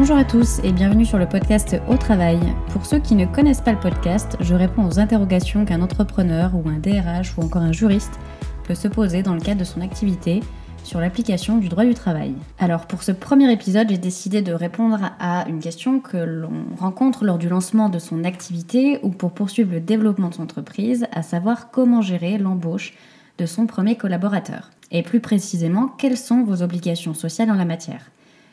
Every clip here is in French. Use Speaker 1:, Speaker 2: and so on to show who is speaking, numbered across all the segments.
Speaker 1: Bonjour à tous et bienvenue sur le podcast Au Travail. Pour ceux qui ne connaissent pas le podcast, je réponds aux interrogations qu'un entrepreneur ou un DRH ou encore un juriste peut se poser dans le cadre de son activité sur l'application du droit du travail. Alors pour ce premier épisode, j'ai décidé de répondre à une question que l'on rencontre lors du lancement de son activité ou pour poursuivre le développement de son entreprise, à savoir comment gérer l'embauche de son premier collaborateur. Et plus précisément, quelles sont vos obligations sociales en la matière?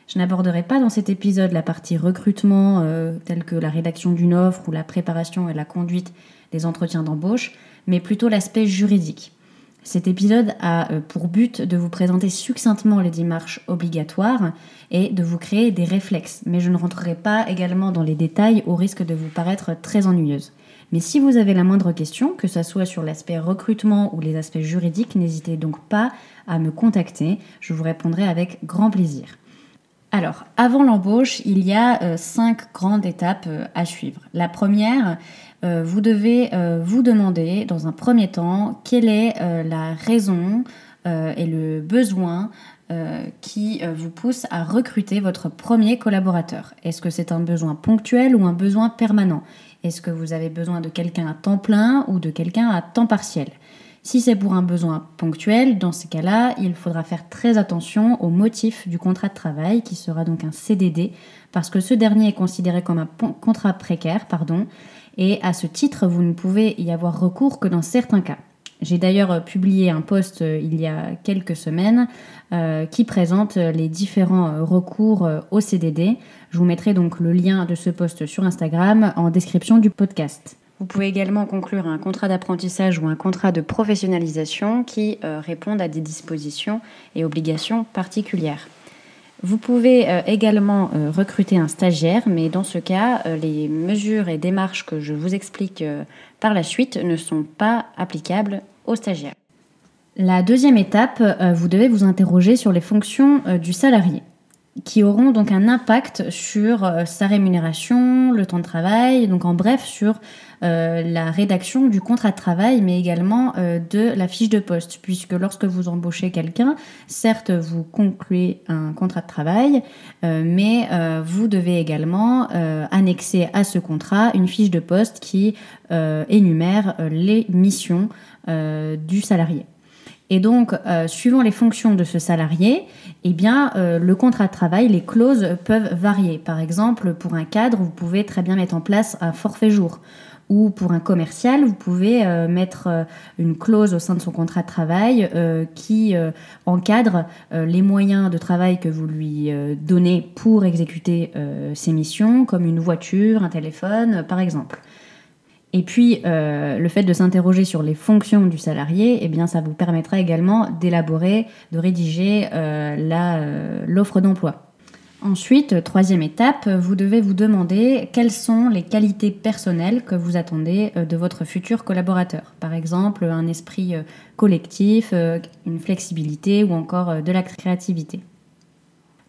Speaker 1: Je n'aborderai pas dans cet épisode la partie recrutement, euh, telle que la rédaction d'une offre ou la préparation et la conduite des entretiens d'embauche, mais plutôt l'aspect juridique. Cet épisode a euh, pour but de vous présenter succinctement les démarches obligatoires et de vous créer des réflexes, mais je ne rentrerai pas également dans les détails au risque de vous paraître très ennuyeuse. Mais si vous avez la moindre question, que ce soit sur l'aspect recrutement ou les aspects juridiques, n'hésitez donc pas à me contacter, je vous répondrai avec grand plaisir. Alors, avant l'embauche, il y a euh, cinq grandes étapes euh, à suivre. La première, euh, vous devez vous demander dans un premier temps quelle est la raison et le besoin qui vous pousse à recruter votre premier collaborateur. Est-ce que c'est un besoin ponctuel ou un besoin permanent? Est-ce que vous avez besoin de quelqu'un à temps plein ou de quelqu'un à temps partiel? Si c'est pour un besoin ponctuel, dans ces cas-là, il faudra faire très attention au motif du contrat de travail, qui sera donc un CDD, parce que ce dernier est considéré comme un contrat précaire, pardon, et à ce titre, vous ne pouvez y avoir recours que dans certains cas. J'ai d'ailleurs euh, publié un post euh, il y a quelques semaines euh, qui présente les différents recours au CDD. Je vous mettrai donc le lien de ce post sur Instagram en description du podcast. Vous pouvez également conclure un contrat d'apprentissage ou un contrat de professionnalisation qui euh, répondent à des dispositions et obligations particulières. Vous pouvez euh, également euh, recruter un stagiaire, mais dans ce cas, les mesures et démarches que je vous explique par la suite ne sont pas applicables aux stagiaires. La deuxième étape, vous devez vous interroger sur les fonctions du salarié qui auront donc un impact sur sa rémunération, le temps de travail, donc en bref sur euh, la rédaction du contrat de travail, mais également euh, de la fiche de poste, puisque lorsque vous embauchez quelqu'un, certes, vous concluez un contrat de travail, euh, mais vous devez également annexer à ce contrat une fiche de poste qui énumère les missions du salarié. Et donc, suivant les fonctions de ce salarié, eh bien, le contrat de travail, les clauses peuvent varier. Par exemple, pour un cadre, vous pouvez très bien mettre en place un forfait jour ou pour un commercial, vous pouvez euh, mettre euh, une clause au sein de son contrat de travail euh, qui encadre les moyens de travail que vous lui donnez pour exécuter ses missions, comme une voiture, un téléphone, par exemple. Et puis, le fait de s'interroger sur les fonctions du salarié, eh bien, ça vous permettra également d'élaborer, de rédiger l'offre d'emploi. Ensuite, troisième étape, vous devez vous demander quelles sont les qualités personnelles que vous attendez euh, de votre futur collaborateur. Par exemple, un esprit euh, collectif, euh, une flexibilité ou encore de la créativité.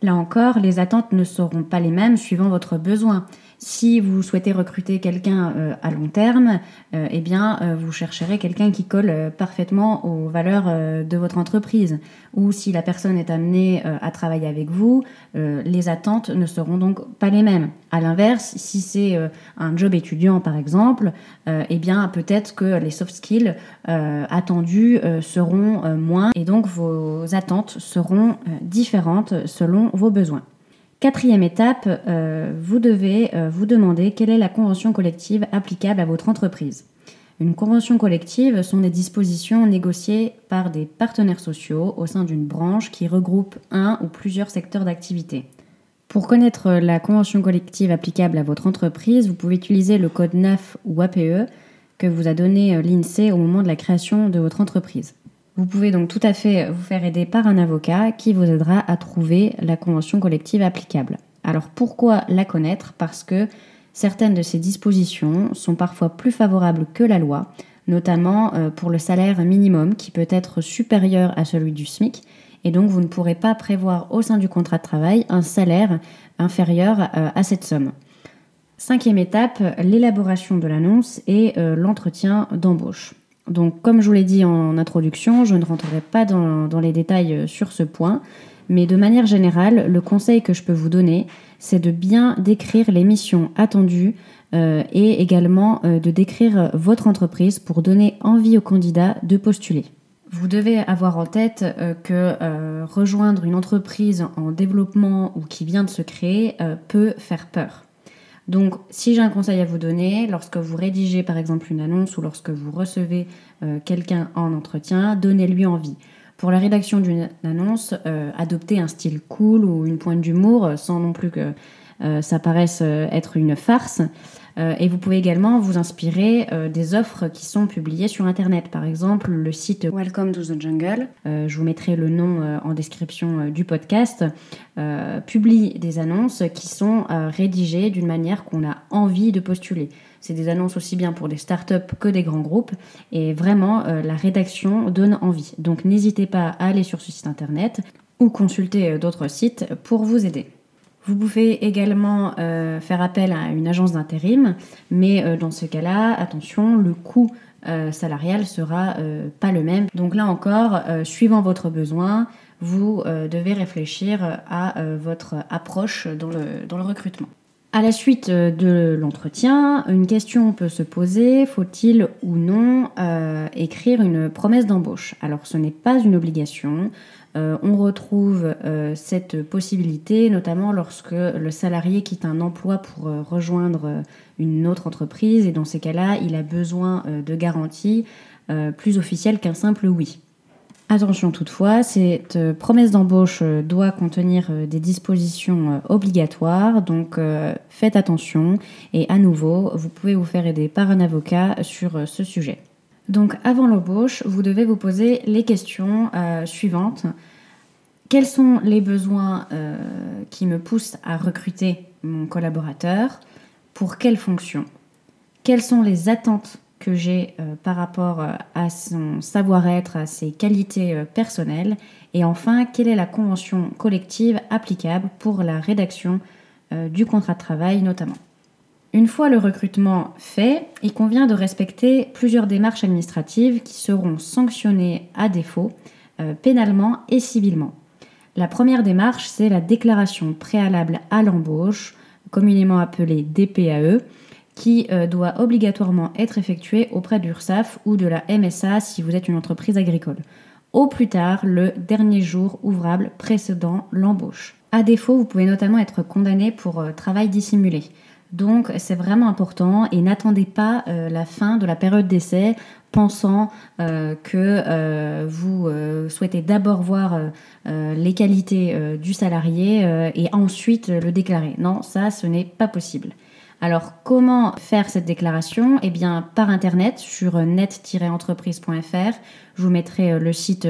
Speaker 1: Là encore, les attentes ne seront pas les mêmes suivant votre besoin. Si vous souhaitez recruter quelqu'un euh, à long terme, euh, eh bien, euh, vous chercherez quelqu'un qui colle parfaitement aux valeurs de votre entreprise. Ou si la personne est amenée à travailler avec vous, les attentes ne seront donc pas les mêmes. À l'inverse, si c'est un job étudiant par exemple, eh bien, peut-être que les soft skills attendus seront moins et donc vos attentes seront différentes selon vos besoins. Quatrième étape, euh, vous devez euh, vous demander quelle est la convention collective applicable à votre entreprise. Une convention collective sont des dispositions négociées par des partenaires sociaux au sein d'une branche qui regroupe un ou plusieurs secteurs d'activité. Pour connaître la convention collective applicable à votre entreprise, vous pouvez utiliser le code NAF ou APE que vous a donné euh, l'INSEE au moment de la création de votre entreprise. Vous pouvez donc tout à fait vous faire aider par un avocat qui vous aidera à trouver la convention collective applicable. Alors pourquoi la connaître? Parce que certaines de ces dispositions sont parfois plus favorables que la loi, notamment euh, pour le salaire minimum qui peut être supérieur à celui du SMIC, et donc vous ne pourrez pas prévoir au sein du contrat de travail un salaire inférieur euh, à cette somme. Cinquième étape, l'élaboration de l'annonce et euh, l'entretien d'embauche. Donc, comme je vous l'ai dit en introduction, je ne rentrerai pas dans, les détails euh, sur ce point, mais de manière générale, le conseil que je peux vous donner, c'est de bien décrire les missions attendues euh, et également euh, de décrire votre entreprise pour donner envie aux candidats de postuler. Vous devez avoir en tête que rejoindre une entreprise en développement ou qui vient de se créer peut faire peur. Donc, si j'ai un conseil à vous donner, lorsque vous rédigez par exemple une annonce ou lorsque vous recevez quelqu'un en entretien, donnez-lui envie. Pour la rédaction d'une annonce, adoptez un style cool ou une pointe d'humour sans non plus que ça paraisse être une farce. Euh, et vous pouvez également vous inspirer euh, des offres qui sont publiées sur Internet. Par exemple, le site Welcome to the Jungle, euh, je vous mettrai le nom en description du podcast, publie des annonces qui sont rédigées d'une manière qu'on a envie de postuler. C'est des annonces aussi bien pour des startups que des grands groupes. Et vraiment, la rédaction donne envie. Donc n'hésitez pas à aller sur ce site internet ou consulter d'autres sites pour vous aider. Vous pouvez également euh, faire appel à une agence d'intérim, mais euh, dans ce cas-là, attention, le coût euh, salarial sera pas le même. Donc là encore, suivant votre besoin, vous devez réfléchir à votre approche dans le, dans le recrutement. À la suite de l'entretien, une question peut se poser, faut-il ou non écrire une promesse d'embauche? Alors ce n'est pas une obligation, euh, on retrouve euh, cette possibilité notamment lorsque le salarié quitte un emploi pour euh, rejoindre une autre entreprise et dans ces cas-là, il a besoin de garanties plus officielles qu'un simple oui. Attention toutefois, cette promesse d'embauche doit contenir des dispositions obligatoires, donc faites attention et à nouveau, vous pouvez vous faire aider par un avocat sur ce sujet. Donc avant l'embauche, vous devez vous poser les questions euh, suivantes. Quels sont les besoins euh, qui me poussent à recruter mon collaborateur? Pour quelle fonction? Quelles sont les attentes que j'ai euh, par rapport à son savoir-être, à ses qualités personnelles? Et enfin, quelle est la convention collective applicable pour la rédaction du contrat de travail notamment? Une fois le recrutement fait, il convient de respecter plusieurs démarches administratives qui seront sanctionnées à défaut, euh, pénalement et civilement. La première démarche, c'est la déclaration préalable à l'embauche, communément appelée DPAE, qui euh, doit obligatoirement être effectuée auprès de l'URSSAF ou de la MSA si vous êtes une entreprise agricole, au plus tard le dernier jour ouvrable précédant l'embauche. À défaut, vous pouvez notamment être condamné pour euh, travail dissimulé. Donc c'est vraiment important et n'attendez pas euh, la fin de la période d'essai pensant euh, que euh, vous souhaitez d'abord voir les qualités du salarié et ensuite le déclarer. Non, ça ce n'est pas possible. Alors comment faire cette déclaration? Eh bien par internet sur net-entreprise.fr. Je vous mettrai le site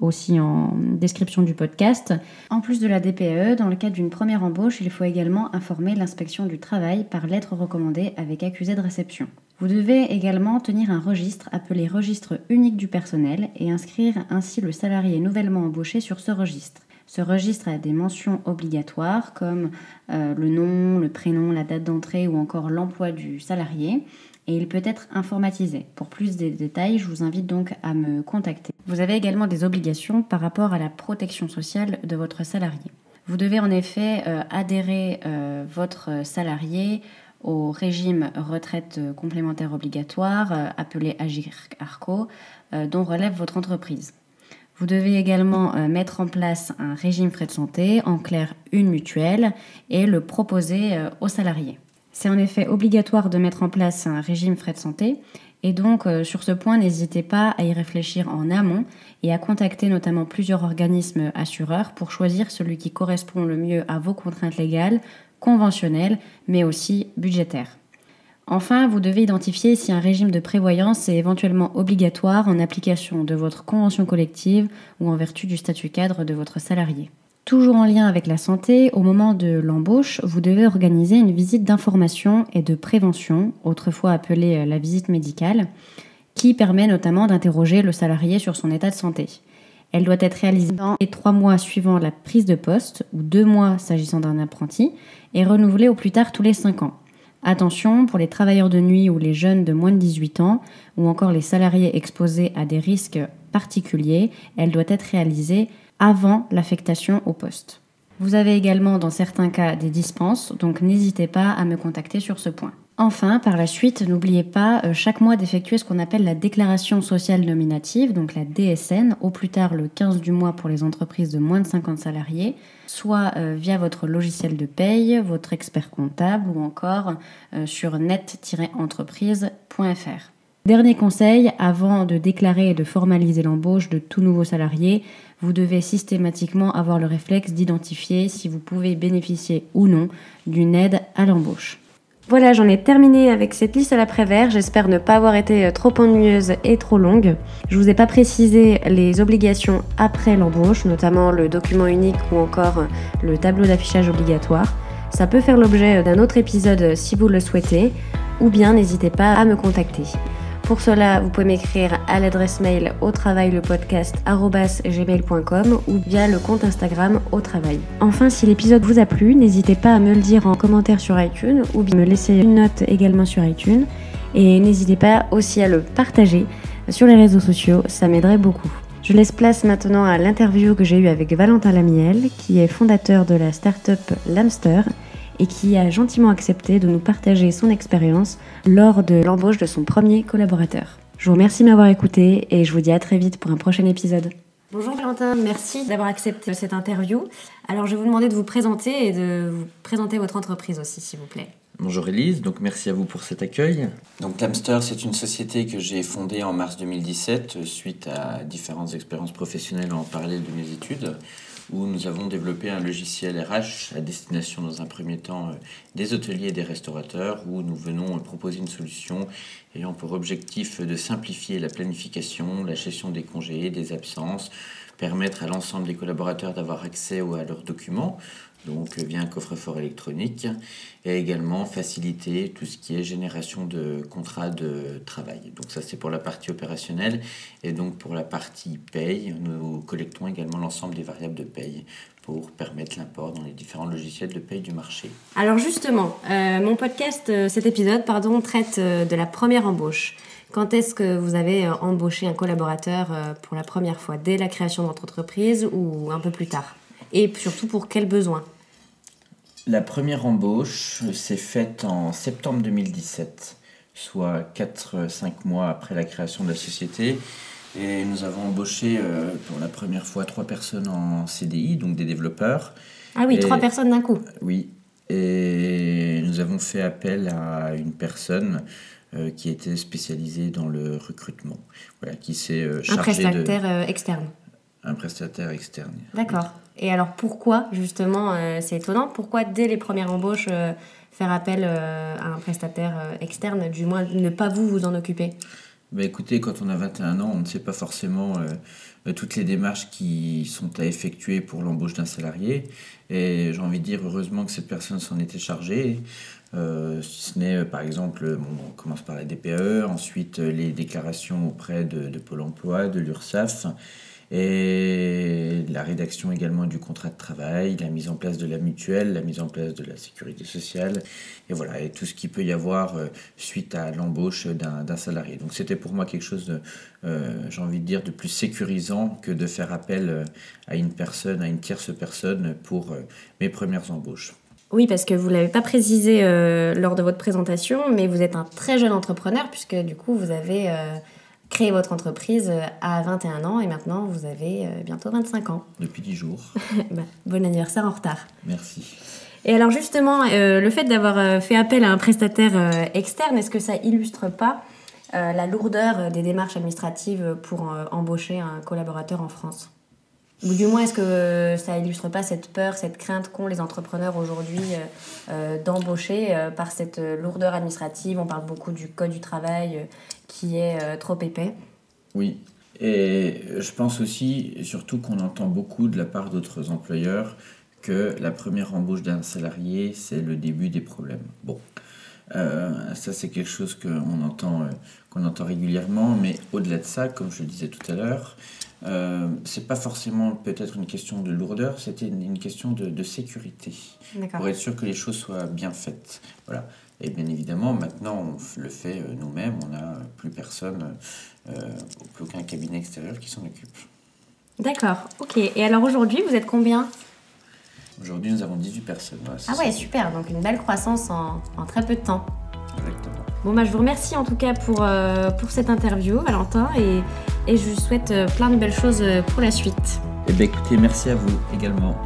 Speaker 1: aussi en description du podcast. En plus de la DPE, dans le cadre d'une première embauche, il faut également informer l'inspection du travail par lettre recommandée avec accusé de réception. Vous devez également tenir un registre appelé registre unique du personnel et inscrire ainsi le salarié nouvellement embauché sur ce registre. Ce registre a des mentions obligatoires comme euh, le nom, le prénom, la date d'entrée ou encore l'emploi du salarié et il peut être informatisé. Pour plus de détails, je vous invite donc à me contacter. Vous avez également des obligations par rapport à la protection sociale de votre salarié. Vous devez en effet euh, adhérer euh, votre salarié au régime retraite complémentaire obligatoire euh, appelé Agir Arco dont relève votre entreprise. Vous devez également mettre en place un régime frais de santé, en clair une mutuelle, et le proposer aux salariés. C'est en effet obligatoire de mettre en place un régime frais de santé et donc euh, sur ce point, n'hésitez pas à y réfléchir en amont et à contacter notamment plusieurs organismes assureurs pour choisir celui qui correspond le mieux à vos contraintes légales, conventionnelles, mais aussi budgétaires. Enfin, vous devez identifier si un régime de prévoyance est éventuellement obligatoire en application de votre convention collective ou en vertu du statut cadre de votre salarié. Toujours en lien avec la santé, au moment de l'embauche, vous devez organiser une visite d'information et de prévention, autrefois appelée euh, la visite médicale, qui permet notamment d'interroger le salarié sur son état de santé. Elle doit être réalisée dans les trois mois suivant la prise de poste, ou deux mois s'agissant d'un apprenti, et renouvelée au plus tard tous les cinq ans. Attention, pour les travailleurs de nuit ou les jeunes de moins de 18 ans, ou encore les salariés exposés à des risques particuliers, elle doit être réalisée avant l'affectation au poste. Vous avez également dans certains cas des dispenses, donc n'hésitez pas à me contacter sur ce point. Enfin, par la suite, n'oubliez pas euh, chaque mois d'effectuer ce qu'on appelle la déclaration sociale nominative, donc la DSN, au plus tard le 15 du mois pour les entreprises de moins de 50 salariés, soit euh, via votre logiciel de paye, votre expert comptable ou encore euh, sur net-entreprise.fr. Dernier conseil, avant de déclarer et de formaliser l'embauche de tout nouveau salarié, vous devez systématiquement avoir le réflexe d'identifier si vous pouvez bénéficier ou non d'une aide à l'embauche. Voilà, j'en ai terminé avec cette liste à l'après-vert. J'espère ne pas avoir été euh, trop ennuyeuse et trop longue. Je vous ai pas précisé les obligations après l'embauche, notamment le document unique ou encore euh, le tableau d'affichage obligatoire. Ça peut faire l'objet euh, d'un autre épisode si vous le souhaitez, ou bien n'hésitez pas à me contacter. Pour cela, vous pouvez m'écrire à l'adresse mail au travail le ou via le compte Instagram au travail. Enfin, si l'épisode vous a plu, n'hésitez pas à me le dire en commentaire sur iTunes ou bien me laisser une note également sur iTunes. Et n'hésitez pas aussi à le partager sur les réseaux sociaux, ça m'aiderait beaucoup. Je laisse place maintenant à l'interview que j'ai eue avec Valentin Lamiel, qui est fondateur de la startup Lamster et qui a gentiment accepté de nous partager son expérience lors de l'embauche de son premier collaborateur. Je vous remercie de m'avoir écouté et je vous dis à très vite pour un prochain épisode. Bonjour Valentin, merci d'avoir accepté cette interview. Alors je vais vous demander de vous présenter et de vous présenter votre entreprise aussi s'il vous plaît.
Speaker 2: Bonjour Elise, donc merci à vous pour cet accueil.
Speaker 3: Donc Lamster, c'est une société que j'ai fondée en mars 2017 suite à différentes expériences professionnelles en parallèle de mes études où nous avons développé un logiciel RH à destination dans un premier temps euh, des hôteliers et des restaurateurs, où nous venons proposer une solution ayant pour objectif de simplifier la planification, la gestion des congés, des absences, permettre à l'ensemble des collaborateurs d'avoir accès à leurs documents, donc via un coffre-fort électronique, et également faciliter tout ce qui est génération de contrats de travail. Donc ça c'est pour la partie opérationnelle, et donc pour la partie paye, nous collectons également l'ensemble des variables de paye pour permettre l'import dans les différents logiciels de paye du marché.
Speaker 1: Alors justement, euh, mon podcast, euh, cet épisode, pardon, traite euh, de la première embauche. Quand est-ce que vous avez embauché un collaborateur pour la première fois? Dès la création de votre entreprise ou un peu plus tard? Et surtout pour quels besoins
Speaker 3: la première embauche s'est faite en septembre 2017, soit 4-5 mois après la création de la société. Et nous avons embauché euh, pour la première fois trois personnes en CDI, donc des développeurs.
Speaker 1: Ah oui, trois personnes d'un coup.
Speaker 3: Oui. Et nous avons fait appel à une personne euh, qui était spécialisée dans le recrutement, voilà, qui s'est euh,
Speaker 1: chargé Un prestataire externe.
Speaker 3: Un prestataire externe.
Speaker 1: D'accord. Et alors pourquoi, justement, euh, c'est étonnant, pourquoi dès les premières embauches euh, faire appel euh, à un prestataire externe, du moins ne pas vous vous en occuper?
Speaker 3: Bah écoutez, quand on a 21 ans, on ne sait pas forcément toutes les démarches qui sont à effectuer pour l'embauche d'un salarié. Et j'ai envie de dire, heureusement que cette personne s'en était chargée. si ce n'est, par exemple, on commence par la DPE, ensuite les déclarations auprès de, de Pôle emploi, de l'URSSAF et la rédaction également du contrat de travail, la mise en place de la mutuelle, la mise en place de la sécurité sociale, et voilà, et tout ce qui peut y avoir euh, suite à l'embauche d'un salarié. Donc c'était pour moi quelque chose, euh, j'ai envie de dire, de plus sécurisant que de faire appel euh, à une personne, à une tierce personne pour mes premières embauches.
Speaker 1: Oui, parce que vous ne l'avez pas précisé lors de votre présentation, mais vous êtes un très jeune entrepreneur, puisque du coup, vous avez créé votre entreprise euh, à 21 ans et maintenant vous avez euh, bientôt 25 ans.
Speaker 3: Depuis 10 jours.
Speaker 1: bah, bon anniversaire en retard.
Speaker 3: Merci.
Speaker 1: Et alors justement, euh, le fait d'avoir fait appel à un prestataire externe, est-ce que ça illustre pas la lourdeur des démarches administratives pour embaucher un collaborateur en France? Ou du moins, est-ce que ça illustre pas cette peur, cette crainte qu'ont les entrepreneurs aujourd'hui d'embaucher par cette lourdeur administrative? On parle beaucoup du code du travail est euh, trop épais.
Speaker 3: Oui, et je pense aussi, surtout qu'on entend beaucoup de la part d'autres employeurs, que la première embauche d'un salarié, c'est le début des problèmes. Bon, euh, ça c'est quelque chose qu'on entend, euh, qu'on entend régulièrement, mais au-delà de ça, comme je le disais tout à l'heure, euh, c'est pas forcément peut-être une question de lourdeur, c'était une, question de, de sécurité, pour être sûr que les choses soient bien faites. Voilà. Et bien évidemment, maintenant, on le fait euh, nous-mêmes. On n'a plus personne, euh, plus aucun cabinet extérieur qui s'en occupe.
Speaker 1: D'accord, ok. Et alors aujourd'hui, vous êtes combien?
Speaker 3: Aujourd'hui, nous avons 18 personnes.
Speaker 1: ah ouais, super. Donc une belle croissance en, très peu de temps.
Speaker 3: Exactement.
Speaker 1: Bon, bah, je vous remercie en tout cas pour, euh, pour cette interview, Valentin, et, et je vous souhaite plein de belles choses pour la suite.
Speaker 3: Eh bien, écoutez, merci à vous également.